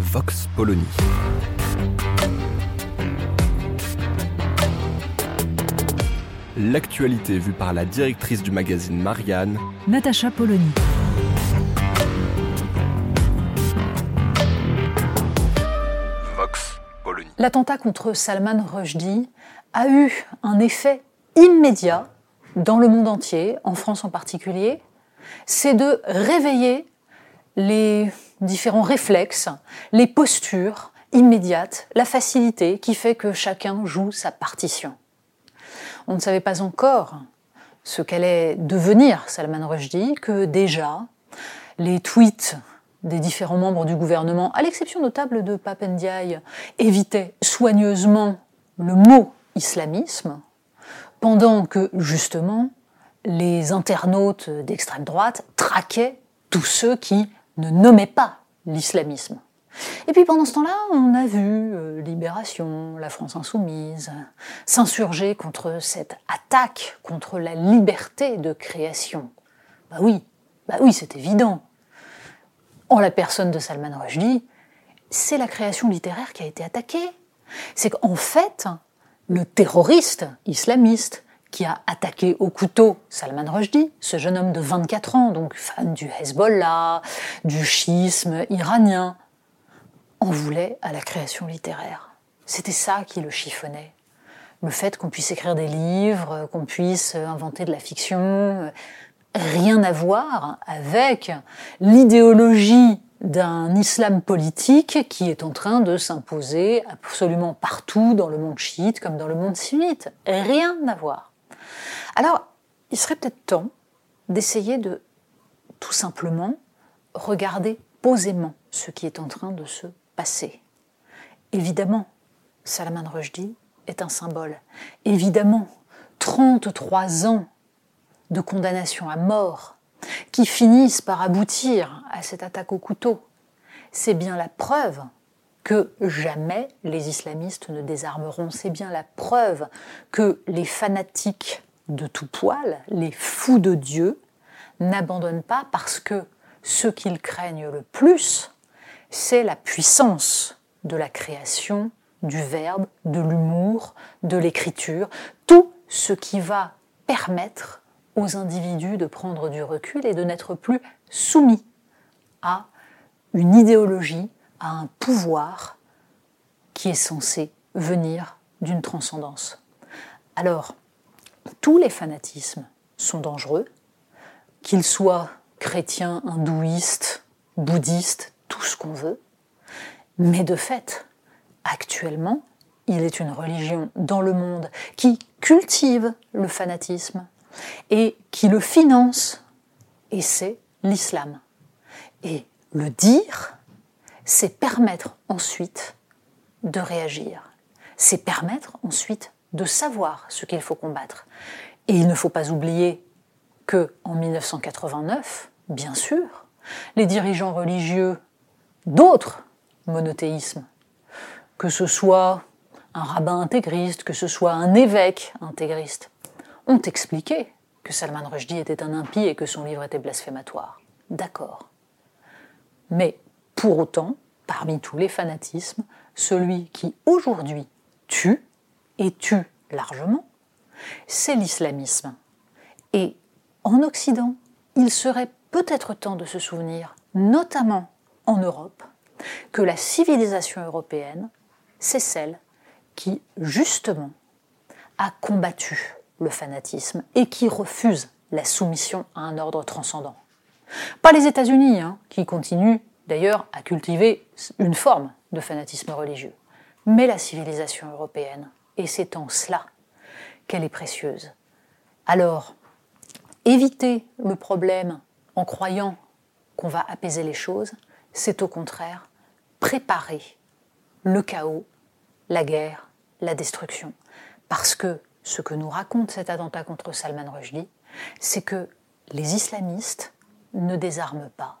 Vox Polony. L'actualité vue par la directrice du magazine Marianne, Natacha Polony. Vox Polony. L'attentat contre Salman Rushdie a eu un effet immédiat dans le monde entier, en France en particulier, c'est de réveiller les différents réflexes, les postures immédiates, la facilité qui fait que chacun joue sa partition. On ne savait pas encore ce qu'allait devenir Salman Rushdie que déjà les tweets des différents membres du gouvernement, à l'exception notable de Papendiaï, évitaient soigneusement le mot islamisme, pendant que justement les internautes d'extrême droite traquaient tous ceux qui ne nommaient pas l'islamisme. Et puis pendant ce temps-là, on a vu euh, Libération, la France insoumise, s'insurger contre cette attaque contre la liberté de création. Bah oui, bah oui, c'est évident. En la personne de Salman Rushdie, c'est la création littéraire qui a été attaquée. C'est qu'en fait, le terroriste islamiste qui a attaqué au couteau Salman Rushdie, ce jeune homme de 24 ans, donc fan du Hezbollah, du schisme iranien, en voulait à la création littéraire. C'était ça qui le chiffonnait. Le fait qu'on puisse écrire des livres, qu'on puisse inventer de la fiction, rien à voir avec l'idéologie d'un islam politique qui est en train de s'imposer absolument partout dans le monde chiite comme dans le monde sunnite. Rien à voir. Alors, il serait peut-être temps d'essayer de tout simplement regarder posément ce qui est en train de se passer. Évidemment, Salman Rushdie est un symbole. Évidemment, 33 ans de condamnation à mort qui finissent par aboutir à cette attaque au couteau, c'est bien la preuve que jamais les islamistes ne désarmeront. C'est bien la preuve que les fanatiques de tout poil, les fous de Dieu, n'abandonnent pas parce que ce qu'ils craignent le plus, c'est la puissance de la création, du verbe, de l'humour, de l'écriture, tout ce qui va permettre aux individus de prendre du recul et de n'être plus soumis à une idéologie, à un pouvoir qui est censé venir d'une transcendance. Alors, tous les fanatismes sont dangereux, qu'ils soient chrétiens, hindouistes, bouddhistes, tout ce qu'on veut, mais de fait, actuellement, il est une religion dans le monde qui cultive le fanatisme, et qui le finance, et c'est l'islam. Et le dire, c'est permettre ensuite de réagir, c'est permettre ensuite de savoir ce qu'il faut combattre. Et il ne faut pas oublier que en 1989, bien sûr, les dirigeants religieux d'autres monothéismes, que ce soit un rabbin intégriste, que ce soit un évêque intégriste, ont expliqué que Salman Rushdie était un impie et que son livre était blasphématoire. D'accord. Pour autant, parmi tous les fanatismes, celui qui aujourd'hui tue, et tue largement, c'est l'islamisme. Et en Occident, il serait peut-être temps de se souvenir, notamment en Europe, que la civilisation européenne, c'est celle qui, justement, a combattu le fanatisme et qui refuse la soumission à un ordre transcendant. Pas les États-Unis, hein, qui continuent d'ailleurs à cultiver une forme de fanatisme religieux, mais la civilisation européenne. Et c'est en cela qu'elle est précieuse. Alors, éviter le problème en croyant qu'on va apaiser les choses, c'est au contraire préparer le chaos, la guerre, la destruction. Parce que ce que nous raconte cet attentat contre Salman Rushdie, c'est que les islamistes ne désarment pas